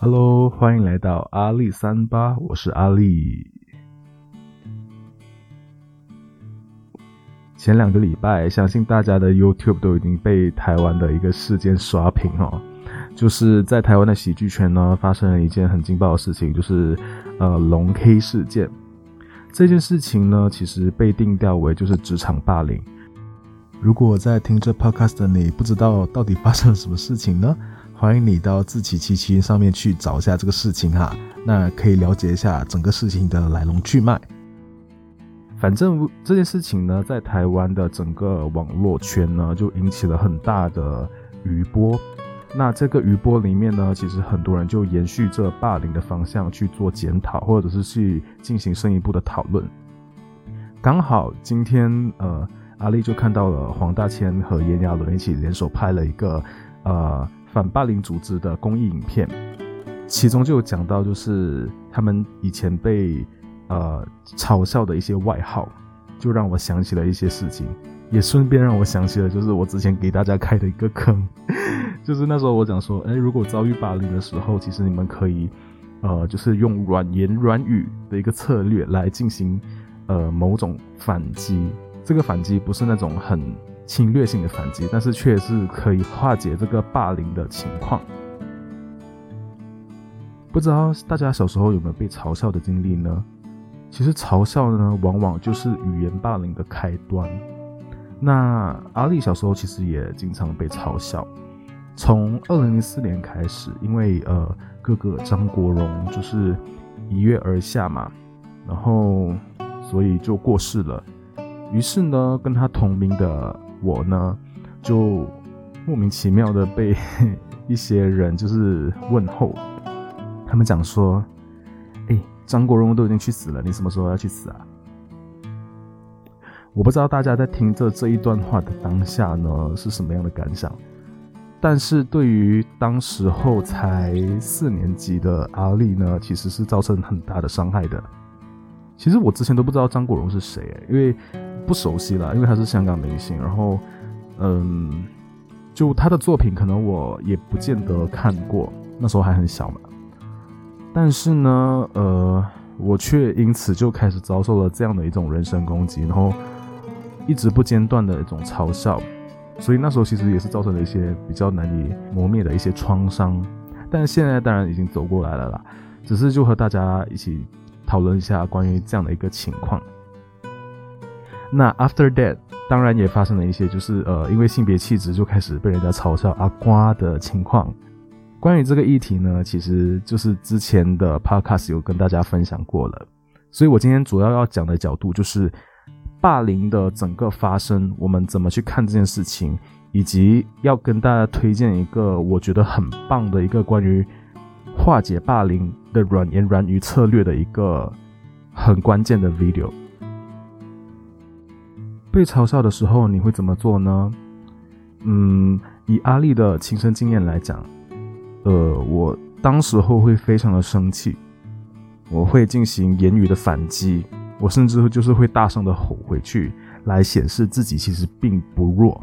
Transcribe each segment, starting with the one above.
Hello，欢迎来到阿力三八，我是阿力。前两个礼拜，相信大家的 YouTube 都已经被台湾的一个事件刷屏哦，就是在台湾的喜剧圈呢，发生了一件很劲爆的事情，就是呃龙 K 事件。这件事情呢，其实被定调为就是职场霸凌。如果在听这 Podcast 的你不知道到底发生了什么事情呢？欢迎你到自奇七七上面去找一下这个事情哈，那可以了解一下整个事情的来龙去脉。反正这件事情呢，在台湾的整个网络圈呢，就引起了很大的余波。那这个余波里面呢，其实很多人就延续这霸凌的方向去做检讨，或者是去进行深一步的讨论。刚好今天呃，阿丽就看到了黄大千和炎亚纶一起联手拍了一个呃。反霸凌组织的公益影片，其中就有讲到，就是他们以前被呃嘲笑的一些外号，就让我想起了一些事情，也顺便让我想起了，就是我之前给大家开的一个坑，就是那时候我讲说，哎，如果遭遇霸凌的时候，其实你们可以呃，就是用软言软语的一个策略来进行呃某种反击，这个反击不是那种很。侵略性的反击，但是却是可以化解这个霸凌的情况。不知道大家小时候有没有被嘲笑的经历呢？其实嘲笑呢，往往就是语言霸凌的开端。那阿丽小时候其实也经常被嘲笑。从二零零四年开始，因为呃哥哥张国荣就是一跃而下嘛，然后所以就过世了。于是呢，跟他同名的。我呢，就莫名其妙的被 一些人就是问候，他们讲说：“哎，张国荣都已经去死了，你什么时候要去死啊？”我不知道大家在听着这一段话的当下呢是什么样的感想，但是对于当时候才四年级的阿丽呢，其实是造成很大的伤害的。其实我之前都不知道张国荣是谁，因为。不熟悉了，因为他是香港明星，然后，嗯，就他的作品可能我也不见得看过，那时候还很小嘛。但是呢，呃，我却因此就开始遭受了这样的一种人身攻击，然后一直不间断的一种嘲笑，所以那时候其实也是造成了一些比较难以磨灭的一些创伤。但现在当然已经走过来了啦，只是就和大家一起讨论一下关于这样的一个情况。那 after that，当然也发生了一些，就是呃，因为性别气质就开始被人家嘲笑阿瓜的情况。关于这个议题呢，其实就是之前的 podcast 有跟大家分享过了。所以我今天主要要讲的角度就是霸凌的整个发生，我们怎么去看这件事情，以及要跟大家推荐一个我觉得很棒的一个关于化解霸凌的软言软语策略的一个很关键的 video。被嘲笑的时候，你会怎么做呢？嗯，以阿丽的亲身经验来讲，呃，我当时候会非常的生气，我会进行言语的反击，我甚至就是会大声的吼回去，来显示自己其实并不弱。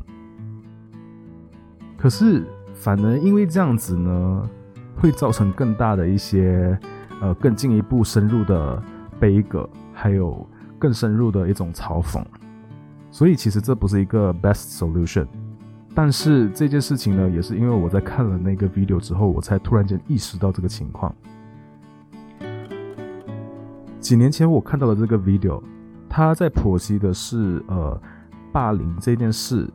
可是，反而因为这样子呢，会造成更大的一些，呃，更进一步深入的悲歌，还有更深入的一种嘲讽。所以其实这不是一个 best solution，但是这件事情呢，也是因为我在看了那个 video 之后，我才突然间意识到这个情况。几年前我看到了这个 video，他在剖析的是呃霸凌这件事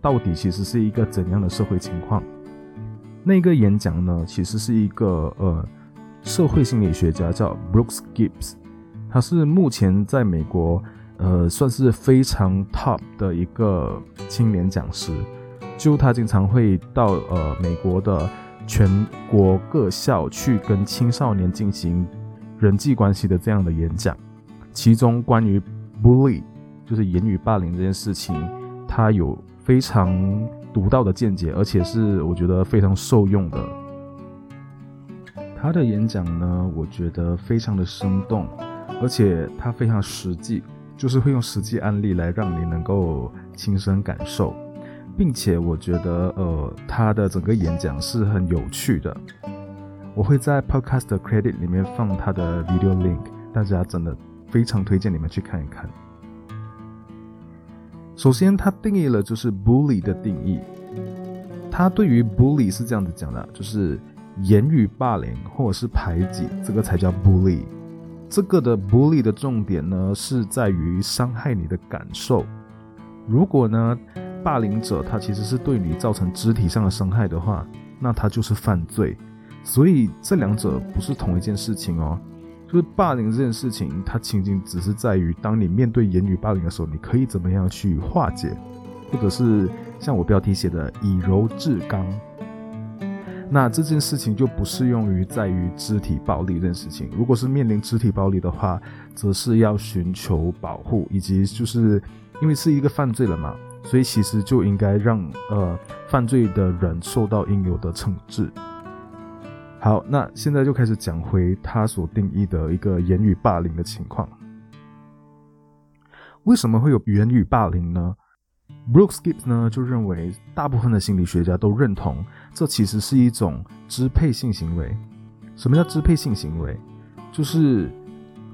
到底其实是一个怎样的社会情况。那个演讲呢，其实是一个呃社会心理学家叫 Brooks Gibbs，他是目前在美国。呃，算是非常 top 的一个青年讲师，就他经常会到呃美国的全国各校去跟青少年进行人际关系的这样的演讲，其中关于 bully 就是言语霸凌这件事情，他有非常独到的见解，而且是我觉得非常受用的。他的演讲呢，我觉得非常的生动，而且他非常实际。就是会用实际案例来让你能够亲身感受，并且我觉得呃他的整个演讲是很有趣的。我会在 Podcast Credit 里面放他的 video link，大家真的非常推荐你们去看一看。首先，他定义了就是 bully 的定义。他对于 bully 是这样子讲的，就是言语霸凌或者是排挤，这个才叫 bully。这个的 bully 的重点呢，是在于伤害你的感受。如果呢，霸凌者他其实是对你造成肢体上的伤害的话，那他就是犯罪。所以这两者不是同一件事情哦。就是霸凌这件事情，它仅仅只是在于，当你面对言语霸凌的时候，你可以怎么样去化解，或者是像我标题写的以柔制刚。那这件事情就不适用于在于肢体暴力这件事情。如果是面临肢体暴力的话，则是要寻求保护，以及就是因为是一个犯罪了嘛，所以其实就应该让呃犯罪的人受到应有的惩治。好，那现在就开始讲回他所定义的一个言语霸凌的情况。为什么会有言语霸凌呢？Brooks Gibbs 呢就认为，大部分的心理学家都认同，这其实是一种支配性行为。什么叫支配性行为？就是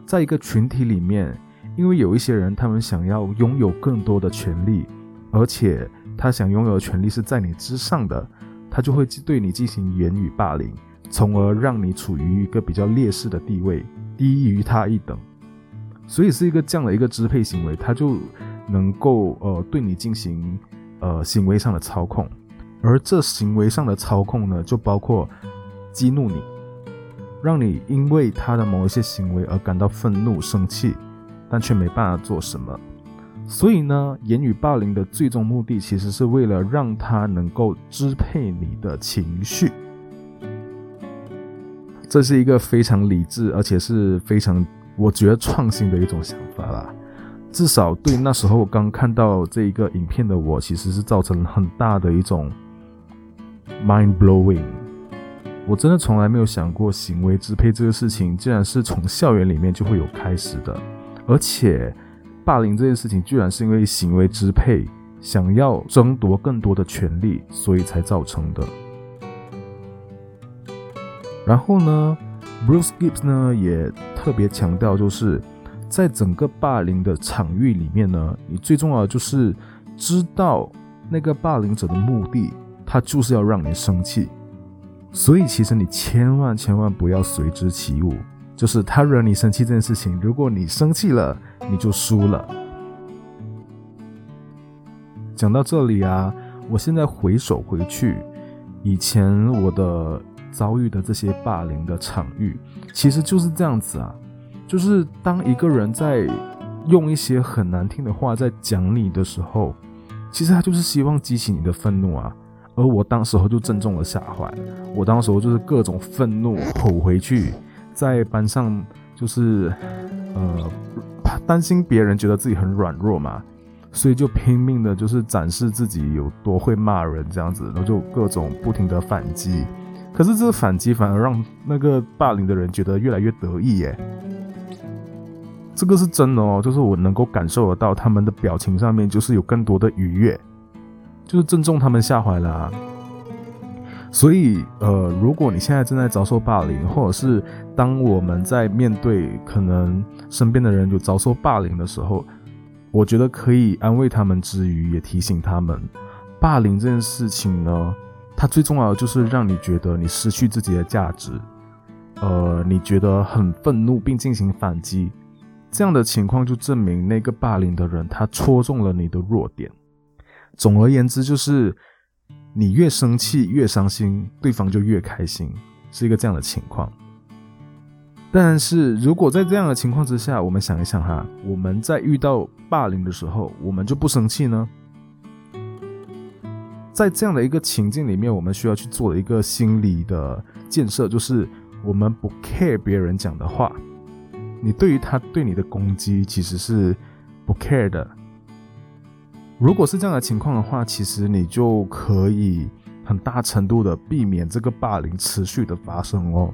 在一个群体里面，因为有一些人他们想要拥有更多的权利，而且他想拥有的权利是在你之上的，他就会对你进行言语霸凌。从而让你处于一个比较劣势的地位，低于他一等，所以是一个这样的一个支配行为，他就能够呃对你进行呃行为上的操控，而这行为上的操控呢，就包括激怒你，让你因为他的某一些行为而感到愤怒、生气，但却没办法做什么。所以呢，言语霸凌的最终目的，其实是为了让他能够支配你的情绪。这是一个非常理智，而且是非常我觉得创新的一种想法啦。至少对那时候刚看到这一个影片的我，其实是造成很大的一种 mind blowing。我真的从来没有想过行为支配这个事情，竟然是从校园里面就会有开始的，而且霸凌这件事情，居然是因为行为支配，想要争夺更多的权利，所以才造成的。然后呢，Bruce Gibbs 呢也特别强调，就是在整个霸凌的场域里面呢，你最重要的就是知道那个霸凌者的目的，他就是要让你生气。所以其实你千万千万不要随之起舞，就是他惹你生气这件事情，如果你生气了，你就输了。讲到这里啊，我现在回首回去，以前我的。遭遇的这些霸凌的场域，其实就是这样子啊，就是当一个人在用一些很难听的话在讲你的时候，其实他就是希望激起你的愤怒啊。而我当时候就正中了下怀，我当时候就是各种愤怒吼回去，在班上就是呃担心别人觉得自己很软弱嘛，所以就拼命的就是展示自己有多会骂人这样子，然后就各种不停的反击。可是这个反击反而让那个霸凌的人觉得越来越得意耶，这个是真的哦，就是我能够感受得到他们的表情上面就是有更多的愉悦，就是正中他们下怀了。所以呃，如果你现在正在遭受霸凌，或者是当我们在面对可能身边的人有遭受霸凌的时候，我觉得可以安慰他们之余，也提醒他们，霸凌这件事情呢。它最重要的就是让你觉得你失去自己的价值，呃，你觉得很愤怒并进行反击，这样的情况就证明那个霸凌的人他戳中了你的弱点。总而言之，就是你越生气越伤心，对方就越开心，是一个这样的情况。但是如果在这样的情况之下，我们想一想哈，我们在遇到霸凌的时候，我们就不生气呢？在这样的一个情境里面，我们需要去做一个心理的建设，就是我们不 care 别人讲的话，你对于他对你的攻击其实是不 care 的。如果是这样的情况的话，其实你就可以很大程度的避免这个霸凌持续的发生哦。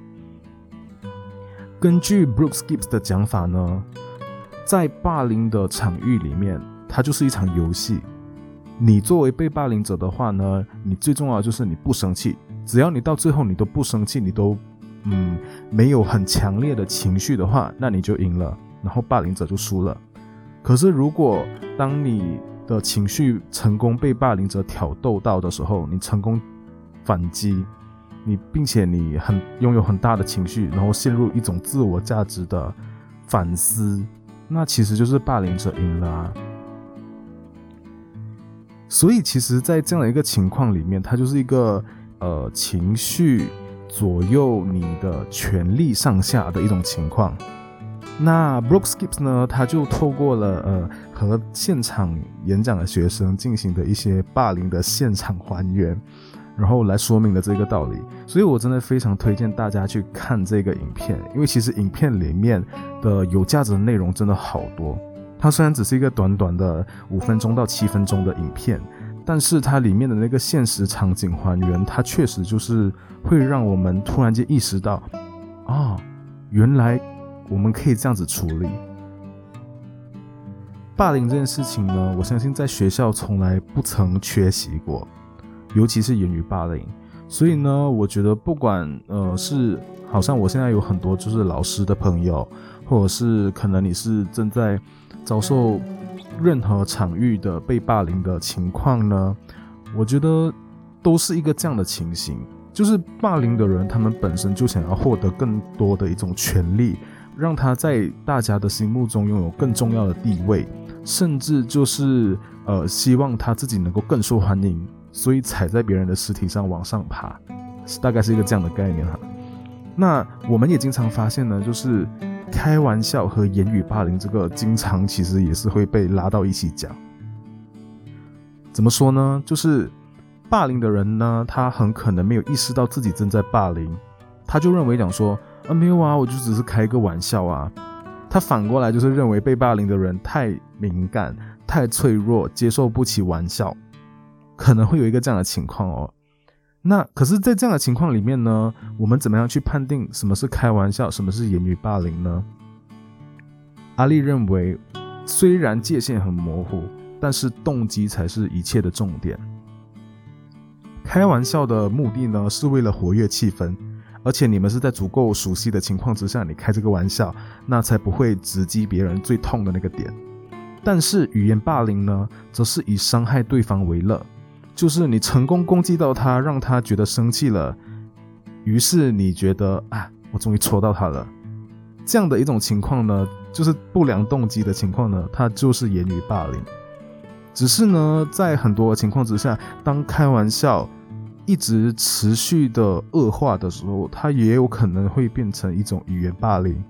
根据 Brooks Gibbs 的讲法呢，在霸凌的场域里面，它就是一场游戏。你作为被霸凌者的话呢，你最重要就是你不生气。只要你到最后你都不生气，你都嗯没有很强烈的情绪的话，那你就赢了，然后霸凌者就输了。可是如果当你的情绪成功被霸凌者挑逗到的时候，你成功反击，你并且你很拥有很大的情绪，然后陷入一种自我价值的反思，那其实就是霸凌者赢了啊。所以其实，在这样的一个情况里面，它就是一个呃情绪左右你的权力上下的一种情况。那 Brooks Gibbs 呢？他就透过了呃和现场演讲的学生进行的一些霸凌的现场还原，然后来说明了这个道理。所以我真的非常推荐大家去看这个影片，因为其实影片里面的有价值的内容真的好多。它虽然只是一个短短的五分钟到七分钟的影片，但是它里面的那个现实场景还原，它确实就是会让我们突然间意识到，啊，原来。我们可以这样子处理霸凌这件事情呢？我相信在学校从来不曾缺席过，尤其是言语霸凌。所以呢，我觉得不管呃是，好像我现在有很多就是老师的朋友，或者是可能你是正在遭受任何场域的被霸凌的情况呢，我觉得都是一个这样的情形，就是霸凌的人他们本身就想要获得更多的一种权利。让他在大家的心目中拥有更重要的地位，甚至就是呃，希望他自己能够更受欢迎，所以踩在别人的尸体上往上爬，大概是一个这样的概念哈。那我们也经常发现呢，就是开玩笑和言语霸凌这个，经常其实也是会被拉到一起讲。怎么说呢？就是霸凌的人呢，他很可能没有意识到自己正在霸凌，他就认为讲说。啊，没有啊，我就只是开个玩笑啊。他反过来就是认为被霸凌的人太敏感、太脆弱，接受不起玩笑，可能会有一个这样的情况哦。那可是，在这样的情况里面呢，我们怎么样去判定什么是开玩笑，什么是言语霸凌呢？阿丽认为，虽然界限很模糊，但是动机才是一切的重点。开玩笑的目的呢，是为了活跃气氛。而且你们是在足够熟悉的情况之下，你开这个玩笑，那才不会直击别人最痛的那个点。但是语言霸凌呢，则是以伤害对方为乐，就是你成功攻击到他，让他觉得生气了，于是你觉得啊，我终于戳到他了。这样的一种情况呢，就是不良动机的情况呢，它就是言语霸凌。只是呢，在很多情况之下，当开玩笑。一直持续的恶化的时候，它也有可能会变成一种语言霸凌。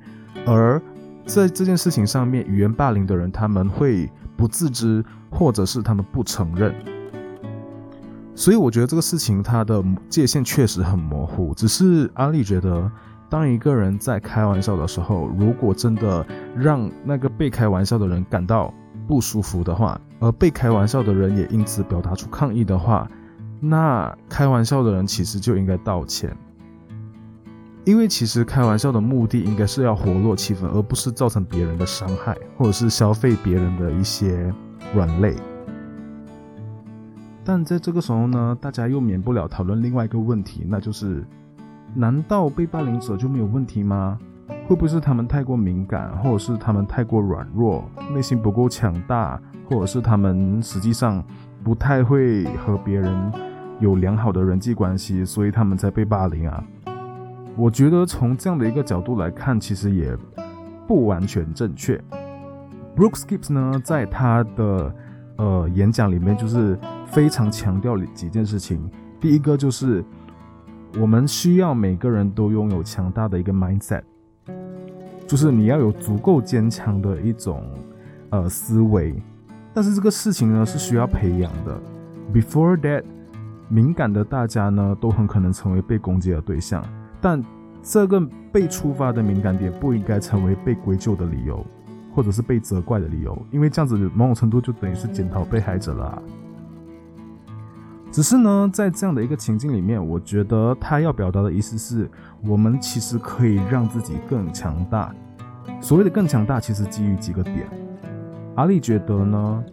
而在这件事情上面，语言霸凌的人他们会不自知，或者是他们不承认。所以我觉得这个事情它的界限确实很模糊。只是阿丽觉得，当一个人在开玩笑的时候，如果真的让那个被开玩笑的人感到不舒服的话，而被开玩笑的人也因此表达出抗议的话，那开玩笑的人其实就应该道歉，因为其实开玩笑的目的应该是要活络气氛，而不是造成别人的伤害，或者是消费别人的一些软肋。但在这个时候呢，大家又免不了讨论另外一个问题，那就是：难道被霸凌者就没有问题吗？会不会是他们太过敏感，或者是他们太过软弱，内心不够强大，或者是他们实际上不太会和别人？有良好的人际关系，所以他们才被霸凌啊。我觉得从这样的一个角度来看，其实也不完全正确。Brooks Gibbs 呢，在他的呃演讲里面，就是非常强调几件事情。第一个就是我们需要每个人都拥有强大的一个 mindset，就是你要有足够坚强的一种呃思维。但是这个事情呢，是需要培养的。Before that。敏感的大家呢，都很可能成为被攻击的对象，但这个被触发的敏感点不应该成为被归咎的理由，或者是被责怪的理由，因为这样子某种程度就等于是检讨被害者了。只是呢，在这样的一个情境里面，我觉得他要表达的意思是，我们其实可以让自己更强大，所谓的更强大，其实基于几个点。阿力觉得呢，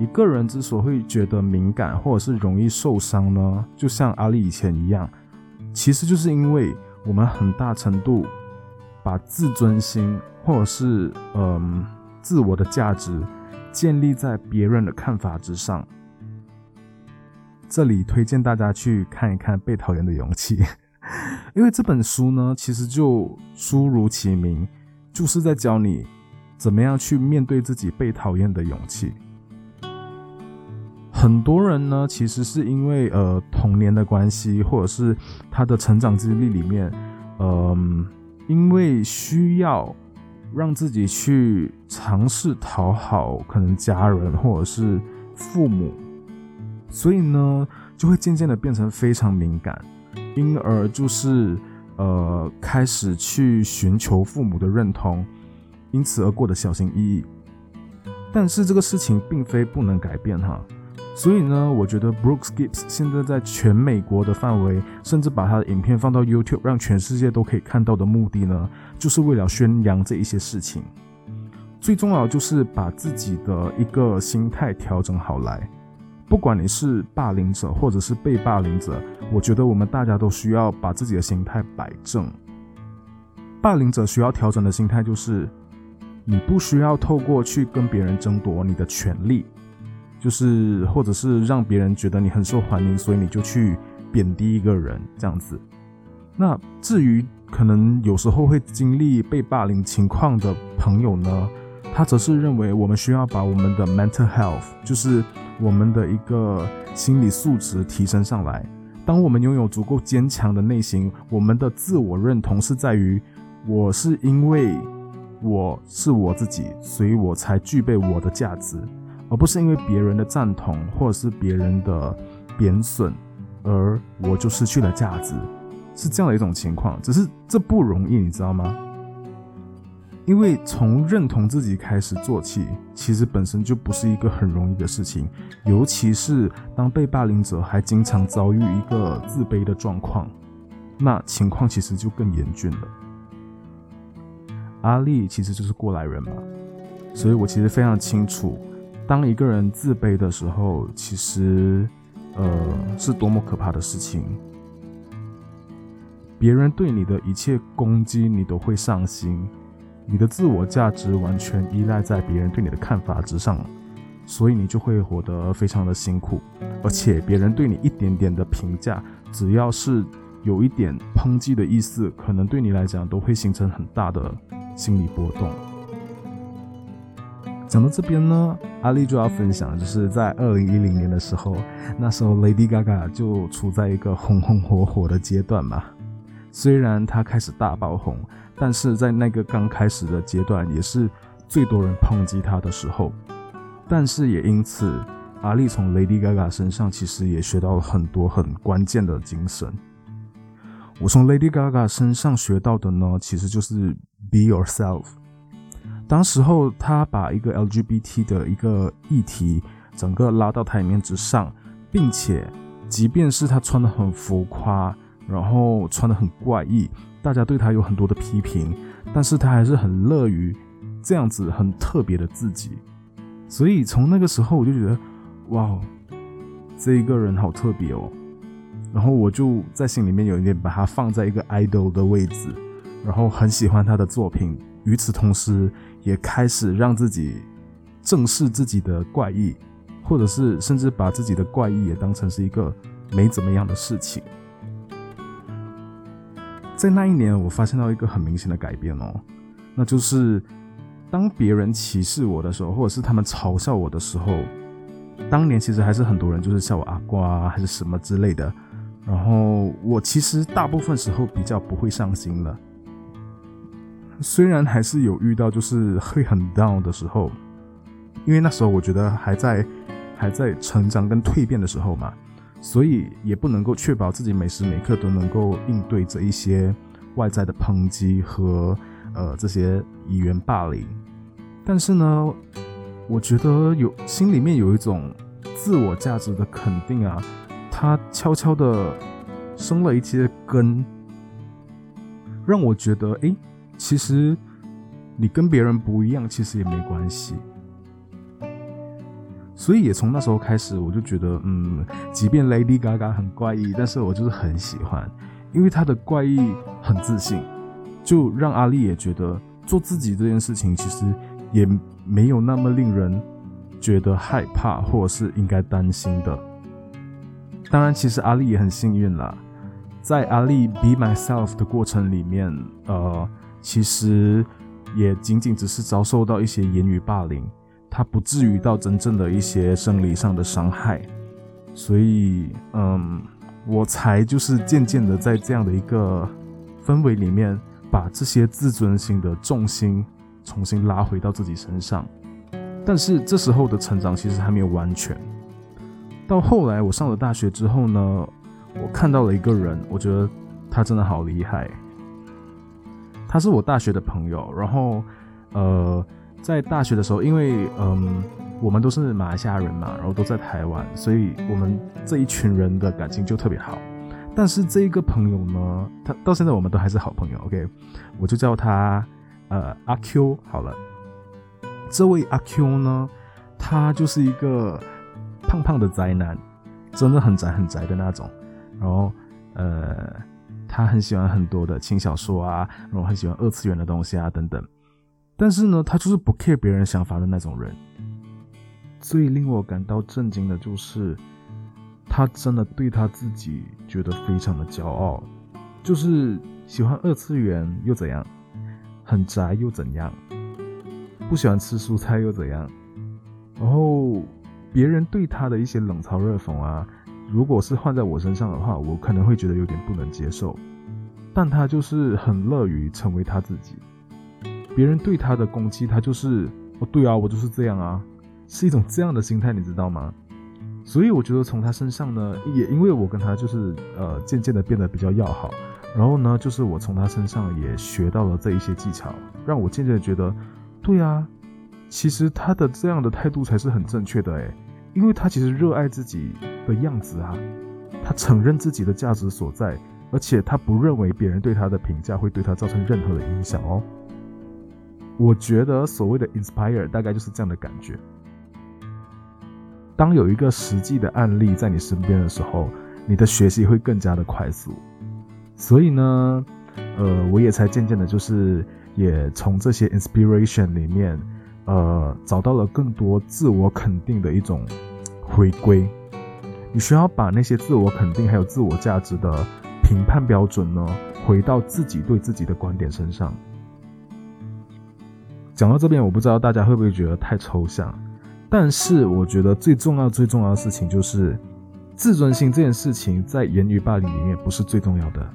一个人之所以会觉得敏感或者是容易受伤呢，就像阿力以前一样，其实就是因为我们很大程度把自尊心或者是嗯自我的价值建立在别人的看法之上。这里推荐大家去看一看《被讨厌的勇气》，因为这本书呢，其实就书如其名，就是在教你怎么样去面对自己被讨厌的勇气。很多人呢，其实是因为呃童年的关系，或者是他的成长经历里面，嗯，因为需要让自己去尝试讨好可能家人或者是父母。所以呢，就会渐渐的变成非常敏感，因而就是呃开始去寻求父母的认同，因此而过得小心翼翼。但是这个事情并非不能改变哈，所以呢，我觉得 Brooks Gibbs 现在在全美国的范围，甚至把他的影片放到 YouTube，让全世界都可以看到的目的呢，就是为了宣扬这一些事情。最重要就是把自己的一个心态调整好来。不管你是霸凌者或者是被霸凌者，我觉得我们大家都需要把自己的心态摆正。霸凌者需要调整的心态就是，你不需要透过去跟别人争夺你的权利，就是或者是让别人觉得你很受欢迎，所以你就去贬低一个人这样子。那至于可能有时候会经历被霸凌情况的朋友呢？他则是认为，我们需要把我们的 mental health，就是我们的一个心理素质提升上来。当我们拥有足够坚强的内心，我们的自我认同是在于，我是因为我是我自己，所以我才具备我的价值，而不是因为别人的赞同或者是别人的贬损，而我就失去了价值，是这样的一种情况。只是这不容易，你知道吗？因为从认同自己开始做起，其实本身就不是一个很容易的事情，尤其是当被霸凌者还经常遭遇一个自卑的状况，那情况其实就更严峻了。阿丽其实就是过来人嘛，所以我其实非常清楚，当一个人自卑的时候，其实呃是多么可怕的事情。别人对你的一切攻击，你都会上心。你的自我价值完全依赖在别人对你的看法之上，所以你就会活得非常的辛苦，而且别人对你一点点的评价，只要是有一点抨击的意思，可能对你来讲都会形成很大的心理波动。讲到这边呢，阿丽就要分享，就是在二零一零年的时候，那时候 Lady Gaga 就处在一个红红火火的阶段嘛，虽然她开始大爆红。但是在那个刚开始的阶段，也是最多人抨击她的时候。但是也因此，阿丽从 Lady Gaga 身上其实也学到了很多很关键的精神。我从 Lady Gaga 身上学到的呢，其实就是 Be yourself。当时候他把一个 LGBT 的一个议题整个拉到台面之上，并且即便是他穿的很浮夸，然后穿的很怪异。大家对他有很多的批评，但是他还是很乐于这样子很特别的自己，所以从那个时候我就觉得，哇，这一个人好特别哦，然后我就在心里面有一点把他放在一个 idol 的位置，然后很喜欢他的作品，与此同时也开始让自己正视自己的怪异，或者是甚至把自己的怪异也当成是一个没怎么样的事情。在那一年，我发现到一个很明显的改变哦，那就是当别人歧视我的时候，或者是他们嘲笑我的时候，当年其实还是很多人就是笑我阿瓜啊还是什么之类的，然后我其实大部分时候比较不会上心了，虽然还是有遇到就是会很 down 的时候，因为那时候我觉得还在还在成长跟蜕变的时候嘛。所以也不能够确保自己每时每刻都能够应对这一些外在的抨击和呃这些语言霸凌。但是呢，我觉得有心里面有一种自我价值的肯定啊，它悄悄的生了一些根，让我觉得，哎，其实你跟别人不一样，其实也没关系。所以也从那时候开始，我就觉得，嗯，即便 Lady Gaga 很怪异，但是我就是很喜欢，因为她的怪异很自信，就让阿丽也觉得做自己这件事情其实也没有那么令人觉得害怕或者是应该担心的。当然，其实阿丽也很幸运啦，在阿丽 Be Myself 的过程里面，呃，其实也仅仅只是遭受到一些言语霸凌。他不至于到真正的一些生理上的伤害，所以，嗯，我才就是渐渐的在这样的一个氛围里面，把这些自尊心的重心重新拉回到自己身上。但是这时候的成长其实还没有完全。到后来我上了大学之后呢，我看到了一个人，我觉得他真的好厉害。他是我大学的朋友，然后，呃。在大学的时候，因为嗯，我们都是马来西亚人嘛，然后都在台湾，所以我们这一群人的感情就特别好。但是这一个朋友呢，他到现在我们都还是好朋友。OK，我就叫他呃阿 Q 好了。这位阿 Q 呢，他就是一个胖胖的宅男，真的很宅很宅的那种。然后呃，他很喜欢很多的轻小说啊，然后很喜欢二次元的东西啊等等。但是呢，他就是不 care 别人想法的那种人。最令我感到震惊的就是，他真的对他自己觉得非常的骄傲，就是喜欢二次元又怎样，很宅又怎样，不喜欢吃蔬菜又怎样。然后别人对他的一些冷嘲热讽啊，如果是换在我身上的话，我可能会觉得有点不能接受。但他就是很乐于成为他自己。别人对他的攻击，他就是哦，对啊，我就是这样啊，是一种这样的心态，你知道吗？所以我觉得从他身上呢，也因为我跟他就是呃渐渐的变得比较要好，然后呢，就是我从他身上也学到了这一些技巧，让我渐渐的觉得，对啊，其实他的这样的态度才是很正确的诶，因为他其实热爱自己的样子啊，他承认自己的价值所在，而且他不认为别人对他的评价会对他造成任何的影响哦。我觉得所谓的 inspire 大概就是这样的感觉。当有一个实际的案例在你身边的时候，你的学习会更加的快速。所以呢，呃，我也才渐渐的，就是也从这些 inspiration 里面，呃，找到了更多自我肯定的一种回归。你需要把那些自我肯定还有自我价值的评判标准呢，回到自己对自己的观点身上。讲到这边，我不知道大家会不会觉得太抽象，但是我觉得最重要、最重要的事情就是自尊心这件事情，在言语霸凌里面不是最重要的，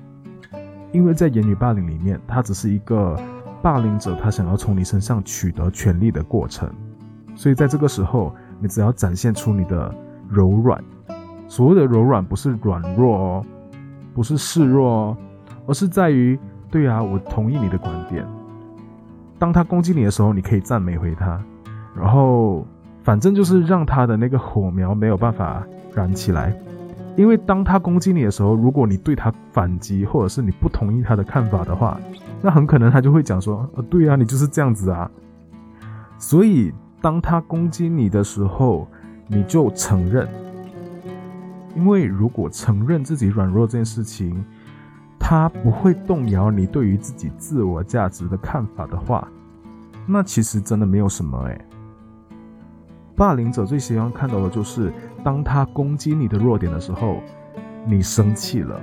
因为在言语霸凌里面，它只是一个霸凌者他想要从你身上取得权利的过程，所以在这个时候，你只要展现出你的柔软，所谓的柔软不是软弱哦，不是示弱哦，而是在于，对啊，我同意你的观点。当他攻击你的时候，你可以赞美回他，然后反正就是让他的那个火苗没有办法燃起来。因为当他攻击你的时候，如果你对他反击，或者是你不同意他的看法的话，那很可能他就会讲说：“呃，对啊，你就是这样子啊。”所以当他攻击你的时候，你就承认。因为如果承认自己软弱这件事情，他不会动摇你对于自己自我价值的看法的话，那其实真的没有什么诶。霸凌者最喜欢看到的就是，当他攻击你的弱点的时候，你生气了，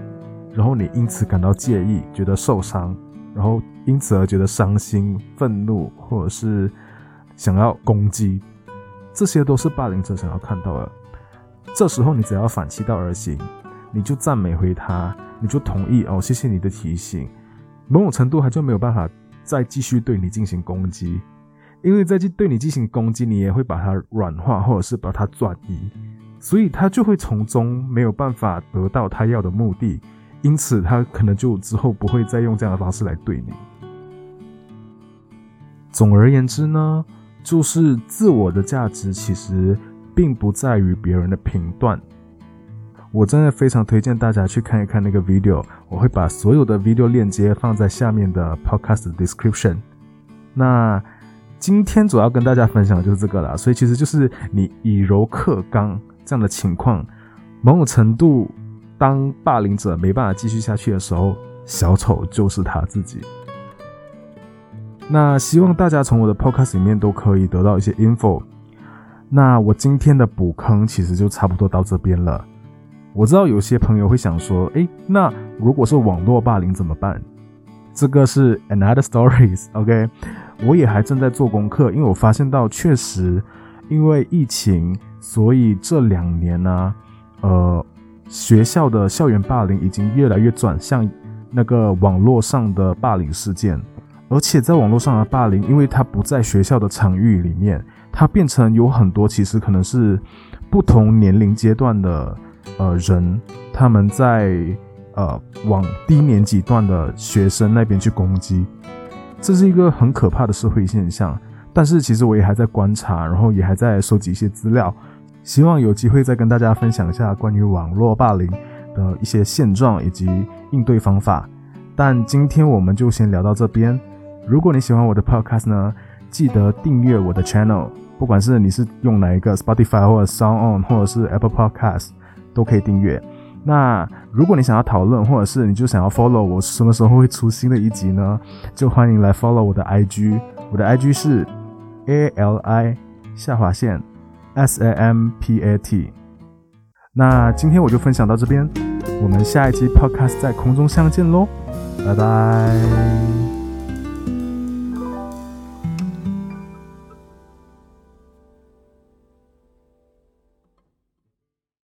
然后你因此感到介意，觉得受伤，然后因此而觉得伤心、愤怒，或者是想要攻击，这些都是霸凌者想要看到的。这时候你只要反其道而行，你就赞美回他。你就同意哦，谢谢你的提醒。某种程度，他就没有办法再继续对你进行攻击，因为再去对你进行攻击，你也会把它软化，或者是把它转移，所以他就会从中没有办法得到他要的目的，因此他可能就之后不会再用这样的方式来对你。总而言之呢，就是自我的价值其实并不在于别人的评断。我真的非常推荐大家去看一看那个 video，我会把所有的 video 链接放在下面的 podcast description。那今天主要跟大家分享的就是这个啦，所以其实就是你以柔克刚这样的情况，某种程度，当霸凌者没办法继续下去的时候，小丑就是他自己。那希望大家从我的 podcast 里面都可以得到一些 info。那我今天的补坑其实就差不多到这边了。我知道有些朋友会想说，诶，那如果是网络霸凌怎么办？这个是 another stories，OK？我也还正在做功课，因为我发现到确实因为疫情，所以这两年呢，呃，学校的校园霸凌已经越来越转向那个网络上的霸凌事件，而且在网络上的霸凌，因为它不在学校的场域里面，它变成有很多其实可能是不同年龄阶段的。呃，人他们在呃往低年级段的学生那边去攻击，这是一个很可怕的社会现象。但是其实我也还在观察，然后也还在收集一些资料，希望有机会再跟大家分享一下关于网络霸凌的一些现状以及应对方法。但今天我们就先聊到这边。如果你喜欢我的 podcast 呢，记得订阅我的 channel，不管是你是用哪一个 Spotify 或者 Sound On 或者是 Apple Podcast。都可以订阅。那如果你想要讨论，或者是你就想要 follow 我什么时候会出新的一集呢？就欢迎来 follow 我的 IG，我的 IG 是 A L I 下划线 S A M P A T。那今天我就分享到这边，我们下一期 podcast 在空中相见喽，拜拜。